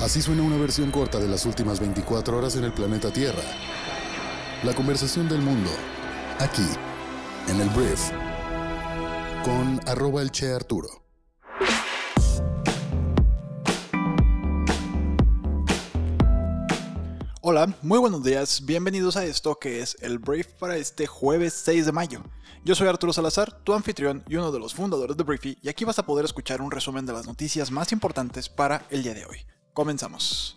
Así suena una versión corta de las últimas 24 horas en el planeta Tierra. La conversación del mundo, aquí, en el Brief, con arroba el Che Arturo. Hola, muy buenos días, bienvenidos a esto que es el Brief para este jueves 6 de mayo. Yo soy Arturo Salazar, tu anfitrión y uno de los fundadores de Briefy, y aquí vas a poder escuchar un resumen de las noticias más importantes para el día de hoy. Comenzamos.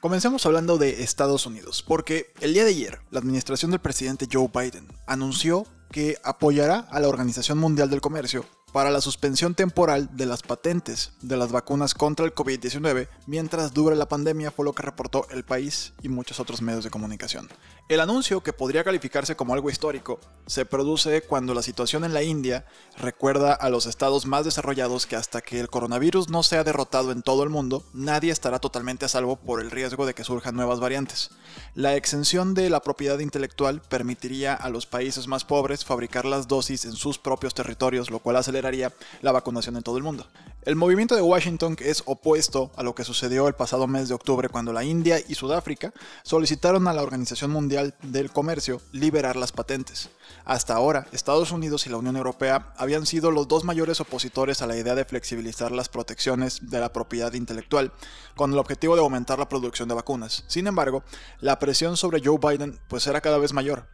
Comencemos hablando de Estados Unidos, porque el día de ayer la administración del presidente Joe Biden anunció que apoyará a la Organización Mundial del Comercio para la suspensión temporal de las patentes de las vacunas contra el COVID-19 mientras dure la pandemia fue lo que reportó El País y muchos otros medios de comunicación. El anuncio, que podría calificarse como algo histórico, se produce cuando la situación en la India recuerda a los estados más desarrollados que hasta que el coronavirus no sea derrotado en todo el mundo, nadie estará totalmente a salvo por el riesgo de que surjan nuevas variantes. La exención de la propiedad intelectual permitiría a los países más pobres fabricar las dosis en sus propios territorios, lo cual aceleraría la vacunación en todo el mundo. El movimiento de Washington es opuesto a lo que sucedió el pasado mes de octubre cuando la India y Sudáfrica solicitaron a la Organización Mundial del Comercio liberar las patentes. Hasta ahora, Estados Unidos y la Unión Europea habían sido los dos mayores opositores a la idea de flexibilizar las protecciones de la propiedad intelectual, con el objetivo de aumentar la producción de vacunas. Sin embargo, la presión sobre Joe Biden pues era cada vez mayor.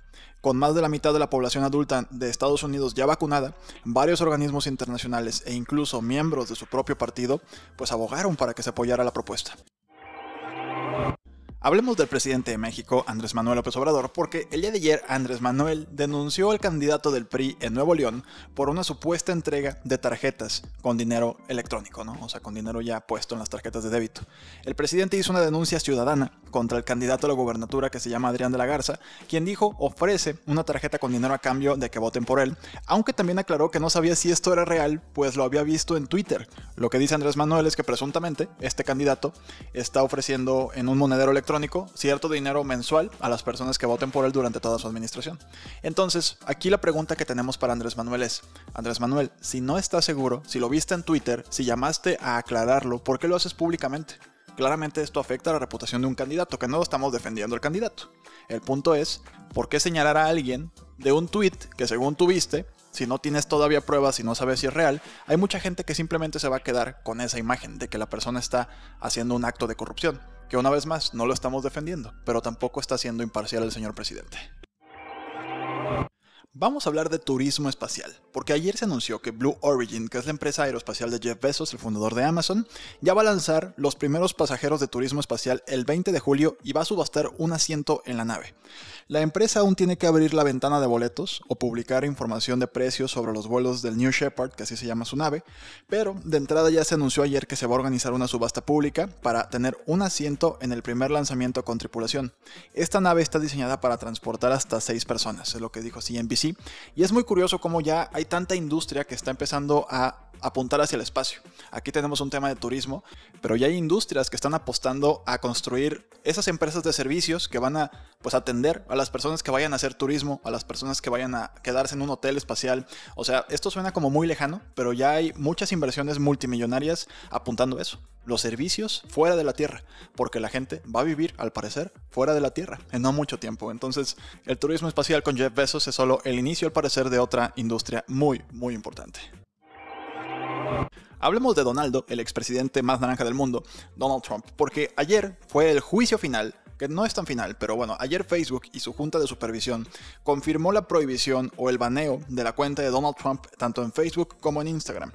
Con más de la mitad de la población adulta de Estados Unidos ya vacunada, varios organismos internacionales e incluso miembros de su propio partido pues abogaron para que se apoyara la propuesta. Hablemos del presidente de México, Andrés Manuel López Obrador, porque el día de ayer Andrés Manuel denunció al candidato del PRI en Nuevo León por una supuesta entrega de tarjetas con dinero electrónico, ¿no? O sea, con dinero ya puesto en las tarjetas de débito. El presidente hizo una denuncia ciudadana contra el candidato a la gubernatura que se llama Adrián de la Garza, quien dijo ofrece una tarjeta con dinero a cambio de que voten por él, aunque también aclaró que no sabía si esto era real, pues lo había visto en Twitter. Lo que dice Andrés Manuel es que presuntamente este candidato está ofreciendo en un monedero electrónico cierto dinero mensual a las personas que voten por él durante toda su administración. Entonces, aquí la pregunta que tenemos para Andrés Manuel es, Andrés Manuel, si no estás seguro, si lo viste en Twitter, si llamaste a aclararlo, ¿por qué lo haces públicamente? Claramente esto afecta a la reputación de un candidato, que no estamos defendiendo al candidato. El punto es, ¿por qué señalar a alguien de un tweet que según tuviste si no tienes todavía pruebas y no sabes si es real, hay mucha gente que simplemente se va a quedar con esa imagen de que la persona está haciendo un acto de corrupción, que una vez más no lo estamos defendiendo, pero tampoco está siendo imparcial el señor presidente. Vamos a hablar de turismo espacial, porque ayer se anunció que Blue Origin, que es la empresa aeroespacial de Jeff Bezos, el fundador de Amazon, ya va a lanzar los primeros pasajeros de turismo espacial el 20 de julio y va a subastar un asiento en la nave. La empresa aún tiene que abrir la ventana de boletos o publicar información de precios sobre los vuelos del New Shepard, que así se llama su nave, pero de entrada ya se anunció ayer que se va a organizar una subasta pública para tener un asiento en el primer lanzamiento con tripulación. Esta nave está diseñada para transportar hasta 6 personas, es lo que dijo CNBC, y es muy curioso cómo ya hay tanta industria que está empezando a apuntar hacia el espacio. Aquí tenemos un tema de turismo, pero ya hay industrias que están apostando a construir esas empresas de servicios que van a pues atender a las personas que vayan a hacer turismo, a las personas que vayan a quedarse en un hotel espacial. O sea, esto suena como muy lejano, pero ya hay muchas inversiones multimillonarias apuntando a eso. Los servicios fuera de la Tierra, porque la gente va a vivir, al parecer, fuera de la Tierra en no mucho tiempo. Entonces, el turismo espacial con Jeff Bezos es solo el inicio, al parecer, de otra industria muy, muy importante. Hablemos de Donaldo, el expresidente más naranja del mundo, Donald Trump, porque ayer fue el juicio final que no es tan final, pero bueno, ayer Facebook y su junta de supervisión confirmó la prohibición o el baneo de la cuenta de Donald Trump tanto en Facebook como en Instagram.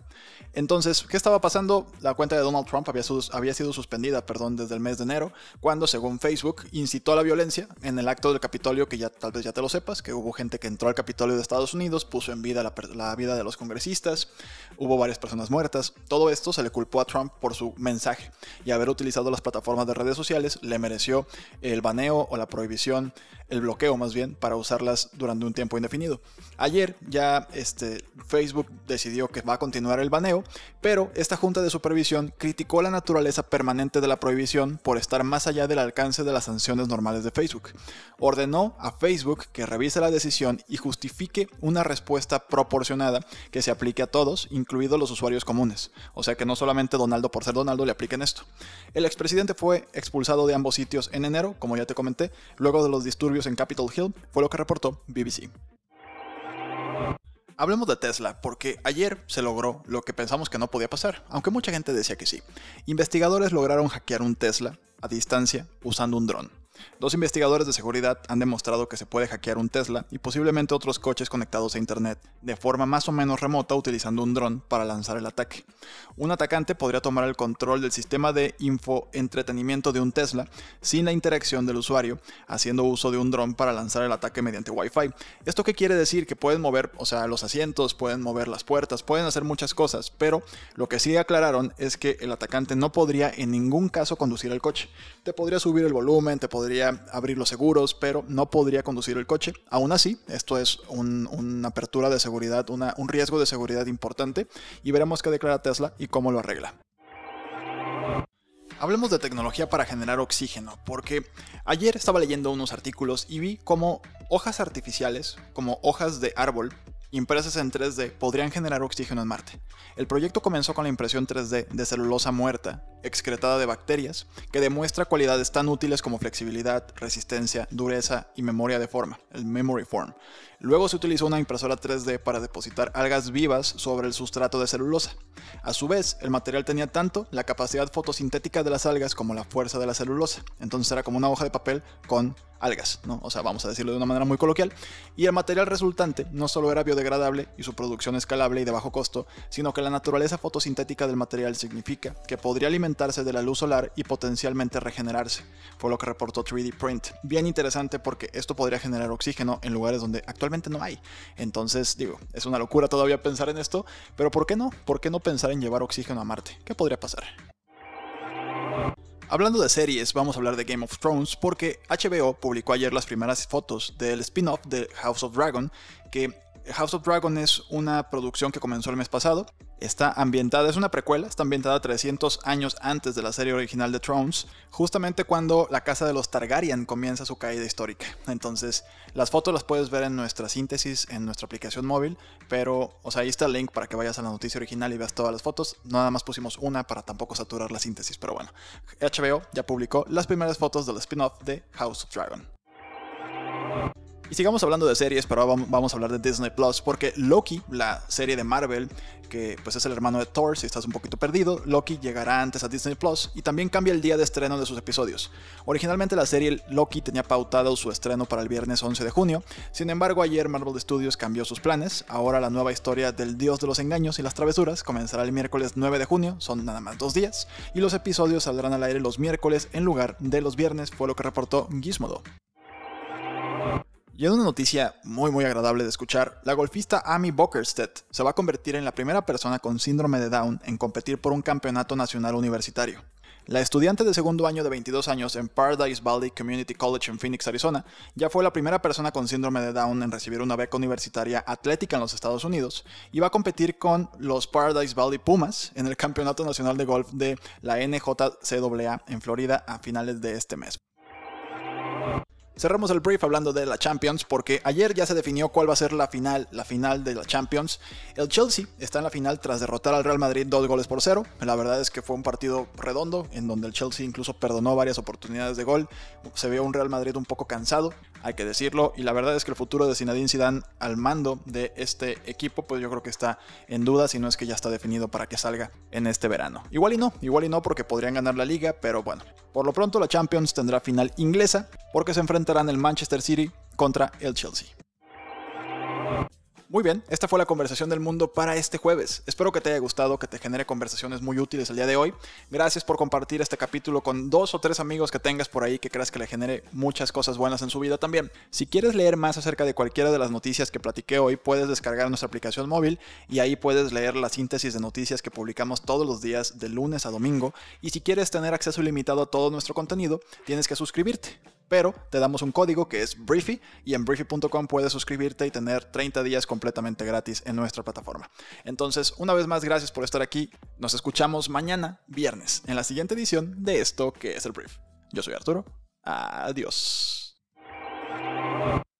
Entonces, ¿qué estaba pasando? La cuenta de Donald Trump había, sido suspendida perdón, desde el mes de enero, cuando, según Facebook, incitó a la violencia en el acto del Capitolio, que ya tal vez ya te lo sepas, que hubo gente que entró al Capitolio de Estados Unidos, puso en vida la vida de los congresistas, hubo varias personas muertas. Todo esto se le culpó a Trump por su mensaje y haber utilizado las plataformas de redes sociales le mereció el baneo o la prohibición el bloqueo más bien, para usarlas durante un tiempo indefinido. Ayer ya este, Facebook decidió que va a continuar el baneo, pero esta junta de supervisión criticó la naturaleza permanente de la prohibición por estar más allá del alcance de las sanciones normales de Facebook. Ordenó a Facebook que revise la decisión y justifique una respuesta proporcionada que se aplique a todos, incluidos los usuarios comunes. O sea que no solamente Donaldo por ser Donaldo le apliquen esto. El expresidente fue expulsado de ambos sitios en enero, como ya te comenté, luego de los disturbios en Capitol Hill, fue lo que reportó BBC. Hablemos de Tesla, porque ayer se logró lo que pensamos que no podía pasar, aunque mucha gente decía que sí. Investigadores lograron hackear un Tesla a distancia usando un dron. Dos investigadores de seguridad han demostrado que se puede hackear un Tesla y posiblemente otros coches conectados a Internet de forma más o menos remota utilizando un dron para lanzar el ataque. Un atacante podría tomar el control del sistema de infoentretenimiento de un Tesla sin la interacción del usuario, haciendo uso de un dron para lanzar el ataque mediante Wi-Fi. ¿Esto qué quiere decir? Que pueden mover, o sea, los asientos, pueden mover las puertas, pueden hacer muchas cosas, pero lo que sí aclararon es que el atacante no podría en ningún caso conducir el coche. Te podría subir el volumen, te podría podría abrir los seguros, pero no podría conducir el coche. Aún así, esto es una apertura de seguridad, un riesgo de seguridad importante y veremos qué declara Tesla y cómo lo arregla. Hablemos de tecnología para generar oxígeno, porque ayer estaba leyendo unos artículos y vi cómo hojas artificiales, como hojas de árbol, impresas en 3D podrían generar oxígeno en Marte. El proyecto comenzó con la impresión 3D de celulosa muerta, excretada de bacterias, que demuestra cualidades tan útiles como flexibilidad, resistencia, dureza y memoria de forma, el memory form. Luego se utilizó una impresora 3D para depositar algas vivas sobre el sustrato de celulosa. A su vez, el material tenía tanto la capacidad fotosintética de las algas como la fuerza de la celulosa. Entonces era como una hoja de papel con algas, ¿no? O sea, vamos a decirlo de una manera muy coloquial. Y el material resultante no solo era biodegradable y su producción escalable y de bajo costo, sino que la naturaleza fotosintética del material significa que podría alimentarse de la luz solar y potencialmente regenerarse. Fue lo que reportó 3D Print. Bien interesante porque esto podría generar oxígeno en lugares donde actualmente no hay. Entonces, digo, es una locura todavía pensar en esto, pero ¿por qué no? ¿Por qué no pensar en llevar oxígeno a Marte? ¿Qué podría pasar? Hablando de series, vamos a hablar de Game of Thrones porque HBO publicó ayer las primeras fotos del spin-off de House of Dragon, que House of Dragon es una producción que comenzó el mes pasado. Está ambientada, es una precuela, está ambientada 300 años antes de la serie original de Thrones, justamente cuando la casa de los Targaryen comienza su caída histórica. Entonces, las fotos las puedes ver en nuestra síntesis, en nuestra aplicación móvil, pero, o sea, ahí está el link para que vayas a la noticia original y veas todas las fotos. Nada más pusimos una para tampoco saturar la síntesis, pero bueno. HBO ya publicó las primeras fotos del spin-off de House of Dragon. Y sigamos hablando de series, pero vamos a hablar de Disney Plus, porque Loki, la serie de Marvel, que pues es el hermano de Thor, si estás un poquito perdido, Loki llegará antes a Disney Plus y también cambia el día de estreno de sus episodios. Originalmente la serie Loki tenía pautado su estreno para el viernes 11 de junio, sin embargo ayer Marvel Studios cambió sus planes, ahora la nueva historia del dios de los engaños y las travesuras comenzará el miércoles 9 de junio, son nada más dos días, y los episodios saldrán al aire los miércoles en lugar de los viernes, fue lo que reportó Gizmodo. Y en una noticia muy muy agradable de escuchar, la golfista Amy Bokerstedt se va a convertir en la primera persona con síndrome de Down en competir por un campeonato nacional universitario. La estudiante de segundo año de 22 años en Paradise Valley Community College en Phoenix, Arizona, ya fue la primera persona con síndrome de Down en recibir una beca universitaria atlética en los Estados Unidos y va a competir con los Paradise Valley Pumas en el Campeonato Nacional de Golf de la NJCAA en Florida a finales de este mes. Cerramos el brief hablando de la Champions porque ayer ya se definió cuál va a ser la final, la final de la Champions. El Chelsea está en la final tras derrotar al Real Madrid dos goles por cero. La verdad es que fue un partido redondo en donde el Chelsea incluso perdonó varias oportunidades de gol. Se vio un Real Madrid un poco cansado, hay que decirlo, y la verdad es que el futuro de Zinedine Zidane al mando de este equipo, pues yo creo que está en duda, si no es que ya está definido para que salga en este verano. Igual y no, igual y no porque podrían ganar la liga, pero bueno, por lo pronto la Champions tendrá final inglesa porque se enfrentarán el Manchester City contra el Chelsea. Muy bien, esta fue la conversación del mundo para este jueves. Espero que te haya gustado, que te genere conversaciones muy útiles el día de hoy. Gracias por compartir este capítulo con dos o tres amigos que tengas por ahí que creas que le genere muchas cosas buenas en su vida también. Si quieres leer más acerca de cualquiera de las noticias que platiqué hoy, puedes descargar nuestra aplicación móvil y ahí puedes leer la síntesis de noticias que publicamos todos los días de lunes a domingo. Y si quieres tener acceso ilimitado a todo nuestro contenido, tienes que suscribirte pero te damos un código que es Briefy y en briefy.com puedes suscribirte y tener 30 días completamente gratis en nuestra plataforma. Entonces, una vez más, gracias por estar aquí. Nos escuchamos mañana, viernes, en la siguiente edición de esto que es el Brief. Yo soy Arturo. Adiós.